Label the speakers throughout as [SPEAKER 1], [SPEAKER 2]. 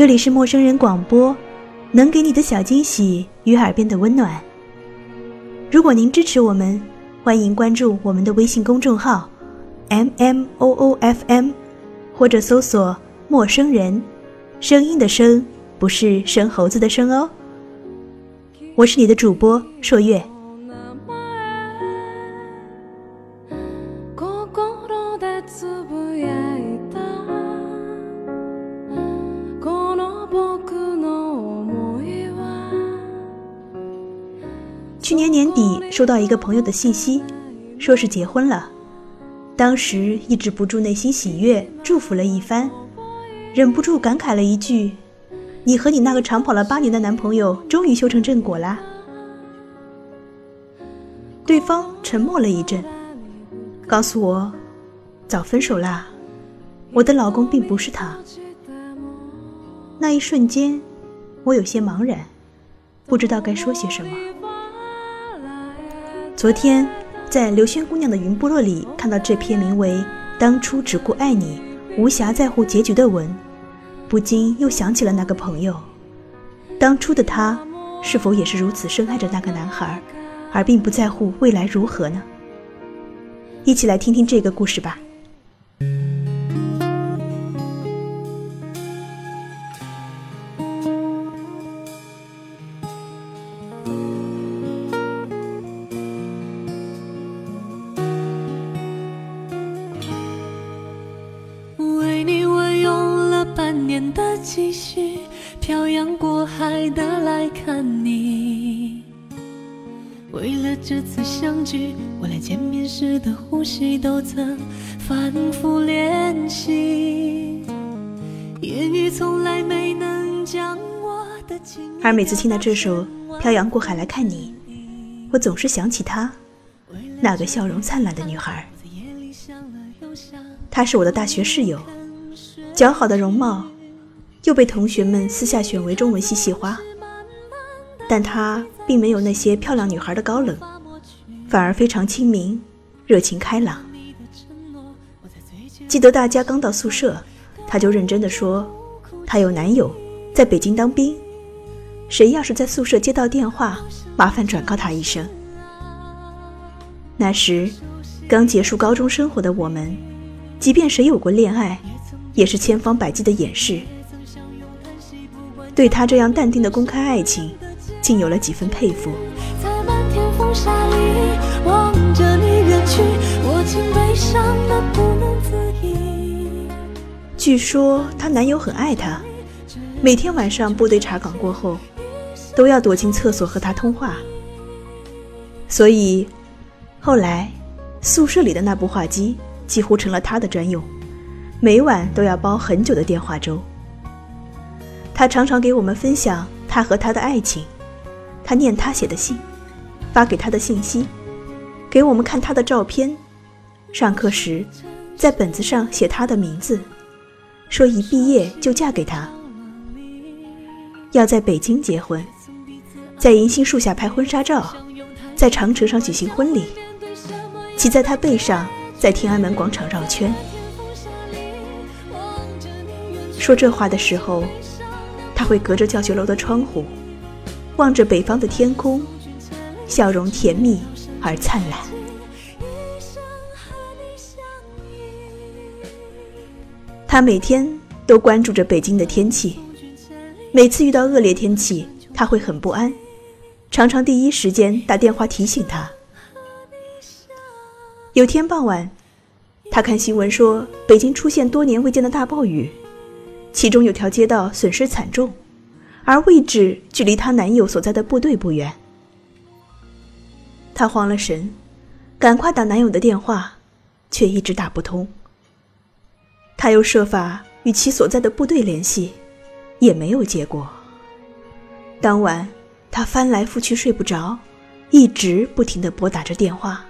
[SPEAKER 1] 这里是陌生人广播，能给你的小惊喜与耳边的温暖。如果您支持我们，欢迎关注我们的微信公众号 “m m o o f m”，或者搜索“陌生人”，声音的声不是生猴子的生哦。我是你的主播朔月。去年年底收到一个朋友的信息，说是结婚了，当时抑制不住内心喜悦，祝福了一番，忍不住感慨了一句：“你和你那个长跑了八年的男朋友终于修成正果啦。”对方沉默了一阵，告诉我：“早分手啦，我的老公并不是他。”那一瞬间，我有些茫然，不知道该说些什么。昨天在刘轩姑娘的云部落里看到这篇名为《当初只顾爱你，无暇在乎结局》的文，不禁又想起了那个朋友。当初的他，是否也是如此深爱着那个男孩，而并不在乎未来如何呢？一起来听听这个故事吧。
[SPEAKER 2] 漂洋过海的来看你。为了这次相聚，我连见面时的呼吸都曾反复练习。言语从来没能将我的情。
[SPEAKER 1] 而每次听到这首《漂洋过海来看你》，我总是想起她，那个笑容灿烂的女孩。她是我的大学室友，姣好的容貌。又被同学们私下选为中文系系花，但她并没有那些漂亮女孩的高冷，反而非常亲民、热情开朗。记得大家刚到宿舍，她就认真的说：“她有男友，在北京当兵，谁要是在宿舍接到电话，麻烦转告他一声。”那时，刚结束高中生活的我们，即便谁有过恋爱，也是千方百计的掩饰。对他这样淡定的公开爱情，竟有了几分佩服。据说她男友很爱她，每天晚上部队查岗过后，都要躲进厕所和她通话。所以，后来宿舍里的那部话机几乎成了她的专用，每晚都要煲很久的电话粥。他常常给我们分享他和他的爱情，他念他写的信，发给他的信息，给我们看他的照片。上课时，在本子上写他的名字，说一毕业就嫁给他。要在北京结婚，在银杏树下拍婚纱照，在长城上举行婚礼，骑在他背上，在天安门广场绕圈。说这话的时候。他会隔着教学楼的窗户，望着北方的天空，笑容甜蜜而灿烂。他每天都关注着北京的天气，每次遇到恶劣天气，他会很不安，常常第一时间打电话提醒他。有天傍晚，他看新闻说北京出现多年未见的大暴雨。其中有条街道损失惨重，而位置距离她男友所在的部队不远。她慌了神，赶快打男友的电话，却一直打不通。她又设法与其所在的部队联系，也没有结果。当晚，她翻来覆去睡不着，一直不停的拨打着电话。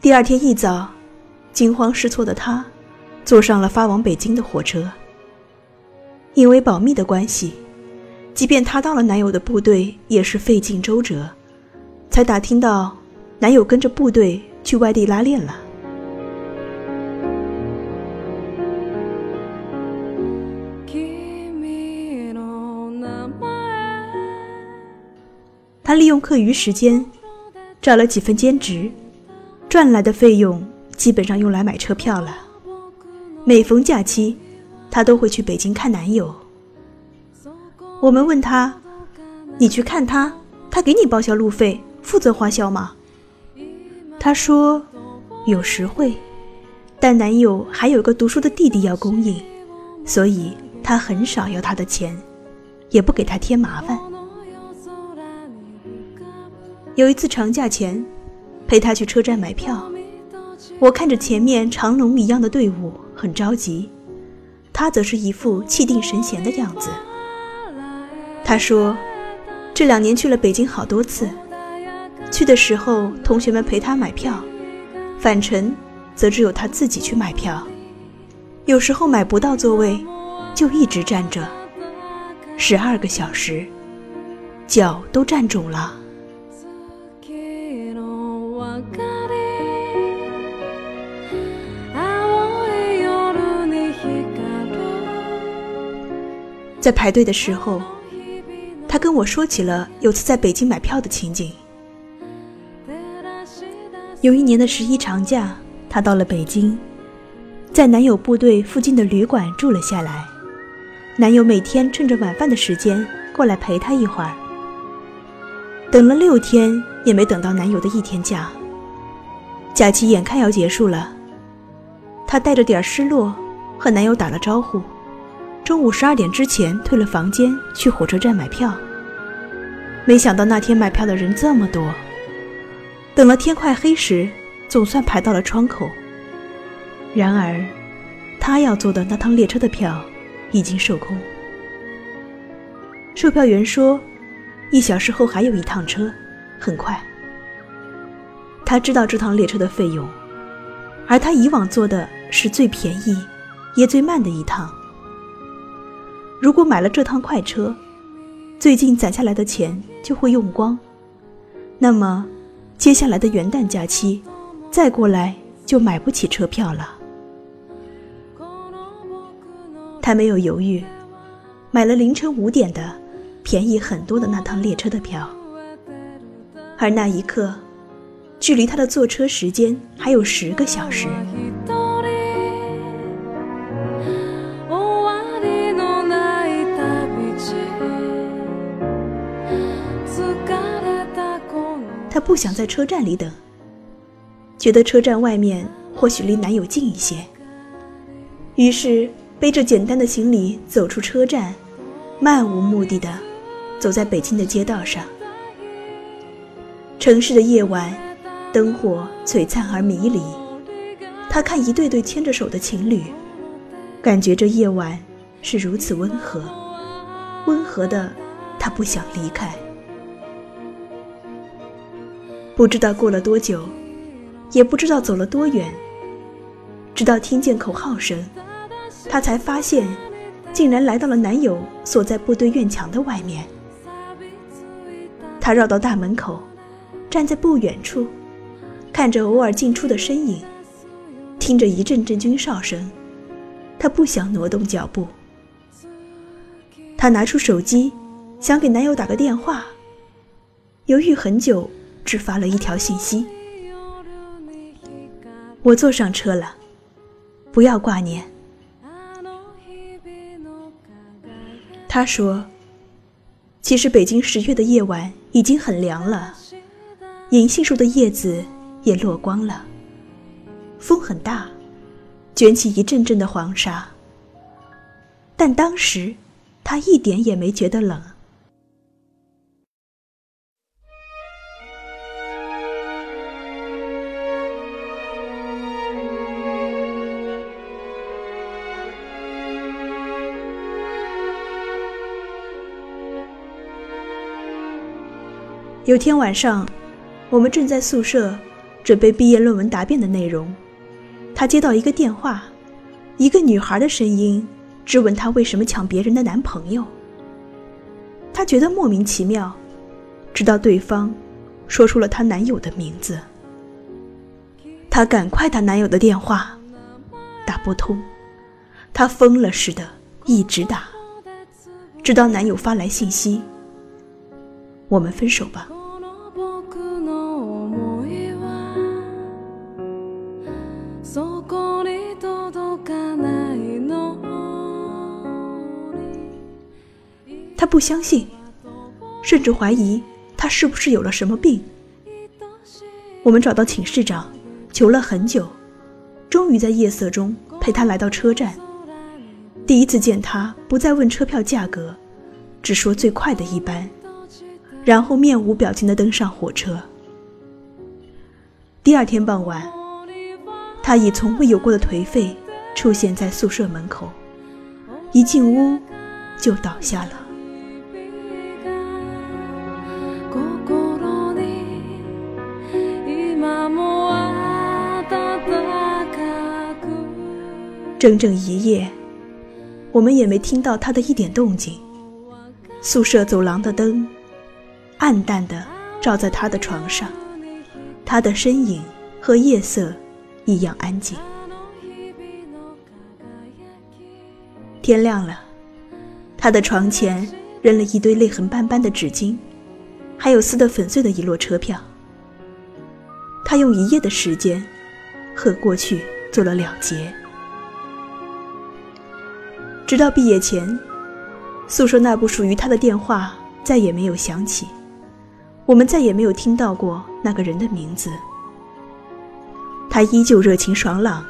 [SPEAKER 1] 第二天一早，惊慌失措的她。坐上了发往北京的火车。因为保密的关系即便她到了男友的部队也是费尽周折才打听到男友跟着部队去外地拉练了。她利用课余时间找了几份兼职赚来的费用基本上用来买车票了。每逢假期，她都会去北京看男友。我们问她：“你去看他，他给你报销路费，负责花销吗？”她说：“有时会，但男友还有个读书的弟弟要供应，所以他很少要他的钱，也不给他添麻烦。”有一次长假前，陪他去车站买票，我看着前面长龙一样的队伍，很着急。他则是一副气定神闲的样子。他说，这两年去了北京好多次，去的时候同学们陪他买票，返程则只有他自己去买票。有时候买不到座位，就一直站着，十二个小时，脚都站肿了。在排队的时候，他跟我说起了有次在北京买票的情景。有一年的十一长假，他到了北京，在男友部队附近的旅馆住了下来。男友每天趁着晚饭的时间过来陪她一会儿。等了六天也没等到男友的一天假。假期眼看要结束了，她带着点失落和男友打了招呼。中午十二点之前退了房间，去火车站买票。没想到那天买票的人这么多，等了天快黑时，总算排到了窗口。然而，他要坐的那趟列车的票已经售空。售票员说，一小时后还有一趟车，很快。他知道这趟列车的费用，而他以往坐的是最便宜，也最慢的一趟。如果买了这趟快车，最近攒下来的钱就会用光，那么接下来的元旦假期，再过来就买不起车票了。他没有犹豫，买了凌晨五点的、便宜很多的那趟列车的票。而那一刻，距离他的坐车时间还有十个小时。不想在车站里等，觉得车站外面或许离男友近一些。于是背着简单的行李走出车站，漫无目的的走在北京的街道上。城市的夜晚，灯火璀璨而迷离。他看一对对牵着手的情侣，感觉这夜晚是如此温和，温和的，他不想离开。不知道过了多久，也不知道走了多远，直到听见口号声，她才发现，竟然来到了男友所在部队院墙的外面。她绕到大门口，站在不远处，看着偶尔进出的身影，听着一阵阵军哨声，她不想挪动脚步。她拿出手机，想给男友打个电话，犹豫很久。只发了一条信息：“我坐上车了，不要挂念。”他说：“其实北京十月的夜晚已经很凉了，银杏树的叶子也落光了，风很大，卷起一阵阵的黄沙。但当时，他一点也没觉得冷。”有天晚上，我们正在宿舍准备毕业论文答辩的内容，他接到一个电话，一个女孩的声音质问他为什么抢别人的男朋友。他觉得莫名其妙，直到对方说出了她男友的名字。她赶快打男友的电话，打不通，她疯了似的一直打，直到男友发来信息：“我们分手吧。”相信，甚至怀疑他是不是有了什么病。我们找到寝室长，求了很久，终于在夜色中陪他来到车站。第一次见他，不再问车票价格，只说最快的一班，然后面无表情地登上火车。第二天傍晚，他以从未有过的颓废出现在宿舍门口，一进屋就倒下了。整整一夜。我们也没听到他的一点动静。宿舍走廊的灯，暗淡的照在他的床上，他的身影和夜色一样安静。天亮了，他的床前扔了一堆泪痕斑斑的纸巾，还有撕得粉碎的一摞车票。他用一夜的时间，和过去做了了结。直到毕业前，宿舍那部属于他的电话再也没有响起，我们再也没有听到过那个人的名字。他依旧热情爽朗，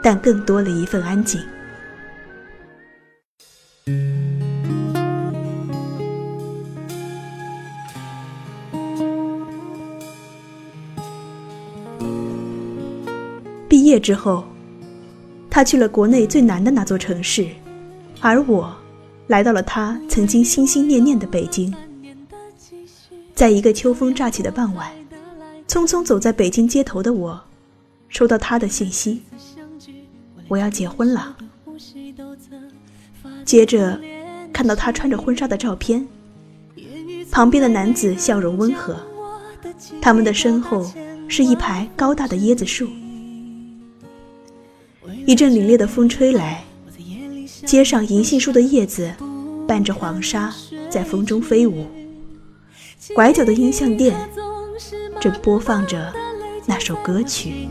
[SPEAKER 1] 但更多了一份安静。毕业之后，他去了国内最难的那座城市。而我，来到了他曾经心心念念的北京。在一个秋风乍起的傍晚，匆匆走在北京街头的我，收到他的信息：我要结婚了。接着，看到他穿着婚纱的照片，旁边的男子笑容温和，他们的身后是一排高大的椰子树。一阵凛冽的风吹来。街上银杏树的叶子伴着黄沙在风中飞舞，拐角的音像店正播放着那首歌曲。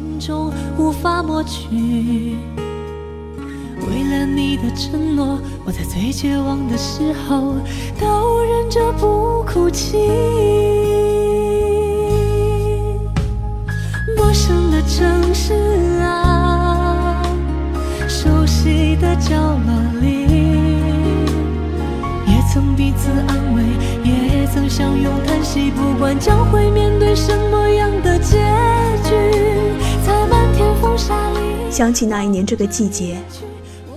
[SPEAKER 1] 为了你的承诺，我在最绝望的时候都忍着不哭泣。陌生的城市啊，悉的角落。曾彼此安慰，也曾相拥叹息。不管将会面对什么样的结局，在漫天风沙里。想起那一年这个季节，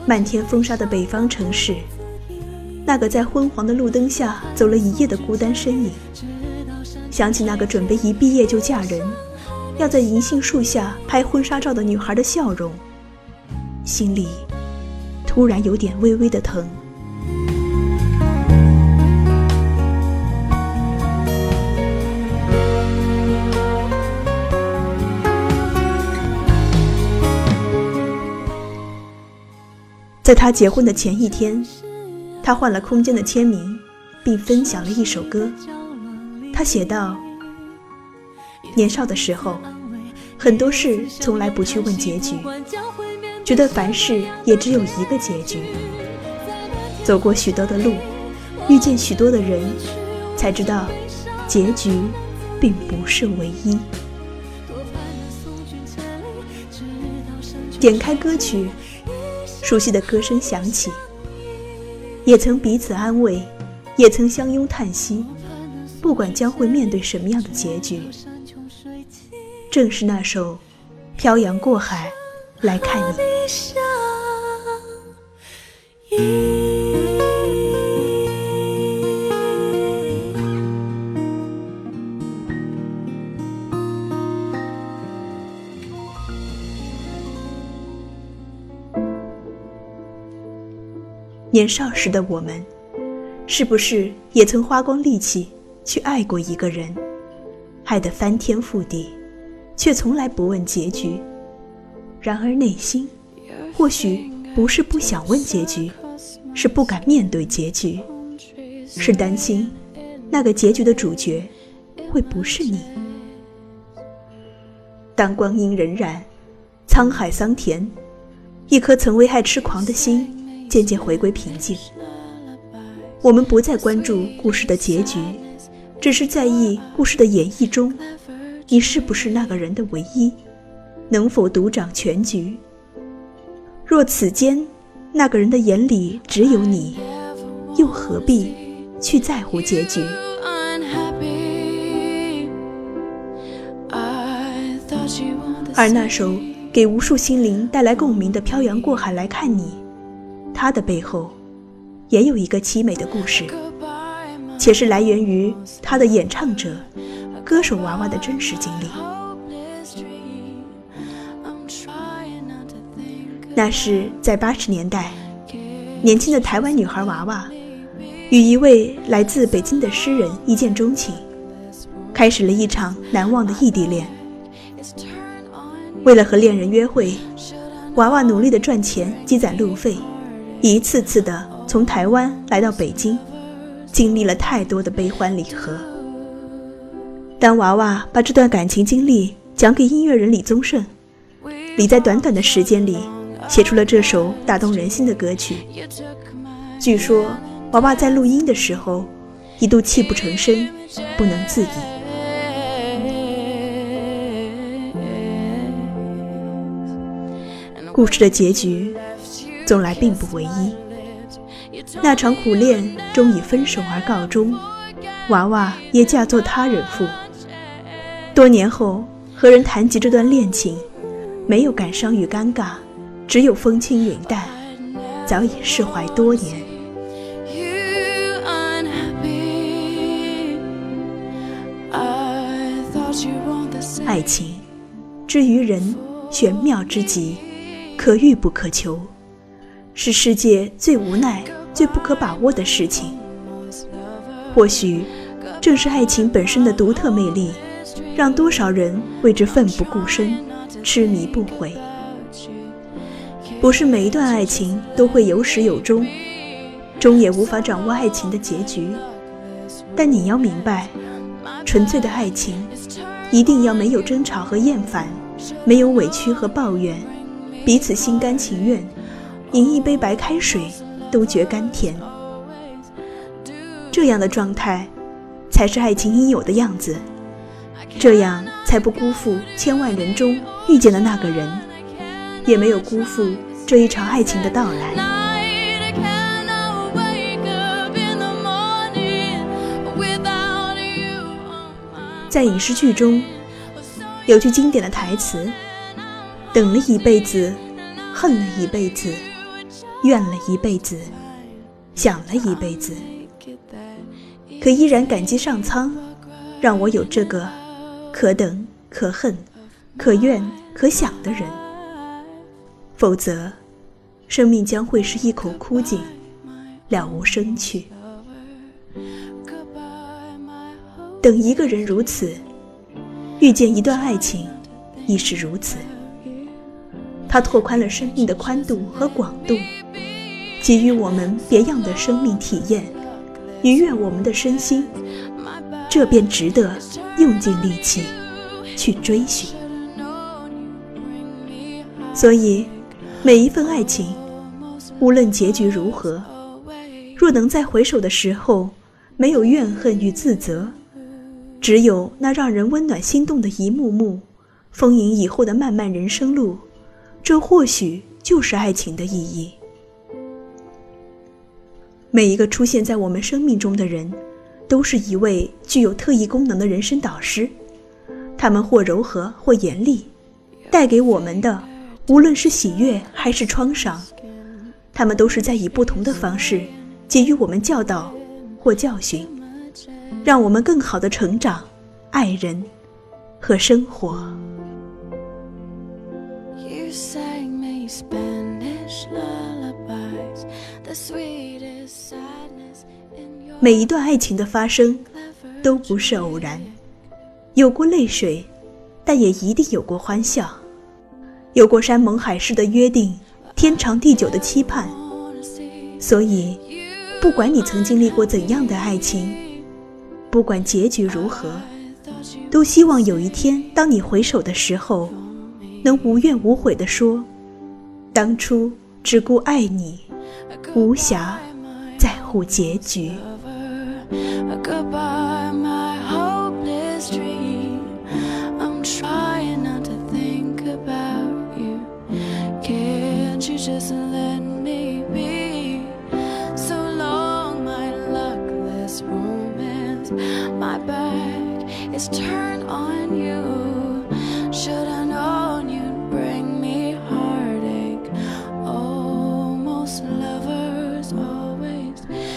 [SPEAKER 1] 漫天风沙的北方城市，那个在昏黄的路灯下走了一夜的孤单身影。想起那个准备一毕业就嫁人，要在银杏树下拍婚纱照的女孩的笑容，心里突然有点微微的疼。在他结婚的前一天，他换了空间的签名，并分享了一首歌。他写道：“年少的时候，很多事从来不去问结局，觉得凡事也只有一个结局。走过许多的路，遇见许多的人，才知道结局并不是唯一。”点开歌曲。熟悉的歌声响起，也曾彼此安慰，也曾相拥叹息。不管将会面对什么样的结局，正是那首《漂洋过海来看你》。年少时的我们，是不是也曾花光力气去爱过一个人，爱得翻天覆地，却从来不问结局？然而内心，或许不是不想问结局，是不敢面对结局，是担心那个结局的主角会不是你。当光阴荏苒，沧海桑田，一颗曾为爱痴狂的心。渐渐回归平静，我们不再关注故事的结局，只是在意故事的演绎中，你是不是那个人的唯一，能否独掌全局。若此间那个人的眼里只有你，又何必去在乎结局？而那首给无数心灵带来共鸣的《漂洋过海来看你》，它的背后。也有一个凄美的故事，且是来源于他的演唱者、歌手娃娃的真实经历。那是在八十年代，年轻的台湾女孩娃娃与一位来自北京的诗人一见钟情，开始了一场难忘的异地恋。为了和恋人约会，娃娃努力的赚钱积攒路费，一次次的。从台湾来到北京，经历了太多的悲欢离合。当娃娃把这段感情经历讲给音乐人李宗盛，李在短短的时间里写出了这首打动人心的歌曲。据说娃娃在录音的时候一度泣不成声，不能自已。故事的结局，从来并不唯一。那场苦恋终以分手而告终，娃娃也嫁作他人妇。多年后和人谈及这段恋情，没有感伤与尴尬，只有风轻云淡，早已释怀多年。爱情，之于人，玄妙之极，可遇不可求，是世界最无奈。最不可把握的事情，或许正是爱情本身的独特魅力，让多少人为之奋不顾身、痴迷不悔。不是每一段爱情都会有始有终，终也无法掌握爱情的结局。但你要明白，纯粹的爱情一定要没有争吵和厌烦，没有委屈和抱怨，彼此心甘情愿，饮一杯白开水。都觉甘甜，这样的状态，才是爱情应有的样子。这样才不辜负千万人中遇见的那个人，也没有辜负这一场爱情的到来。在影视剧中，有句经典的台词：“等了一辈子，恨了一辈子。”怨了一辈子，想了一辈子，可依然感激上苍，让我有这个可等可恨、可怨可想的人。否则，生命将会是一口枯井，了无生趣。等一个人如此，遇见一段爱情，亦是如此。它拓宽了生命的宽度和广度。给予我们别样的生命体验，愉悦我们的身心，这便值得用尽力气去追寻。所以，每一份爱情，无论结局如何，若能在回首的时候没有怨恨与自责，只有那让人温暖心动的一幕幕，丰盈以后的漫漫人生路，这或许就是爱情的意义。每一个出现在我们生命中的人，都是一位具有特异功能的人生导师。他们或柔和，或严厉，带给我们的，无论是喜悦还是创伤，他们都是在以不同的方式给予我们教导或教训，让我们更好的成长、爱人和生活。每一段爱情的发生，都不是偶然，有过泪水，但也一定有过欢笑，有过山盟海誓的约定，天长地久的期盼。所以，不管你曾经历过怎样的爱情，不管结局如何，都希望有一天，当你回首的时候，能无怨无悔地说：“当初只顾爱你，无暇在乎结局。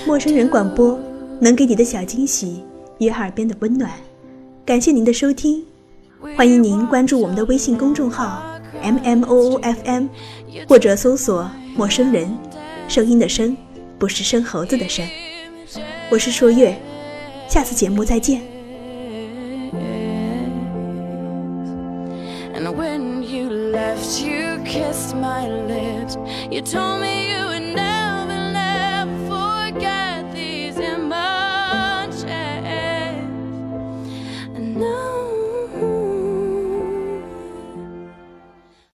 [SPEAKER 1] 陌生人广播能给你的小惊喜与耳边的温暖，感谢您的收听，欢迎您关注我们的微信公众号 M M O O F M，或者搜索“陌生人”，声音的声不是生猴子的声，我是朔月，下次节目再见。You told me you would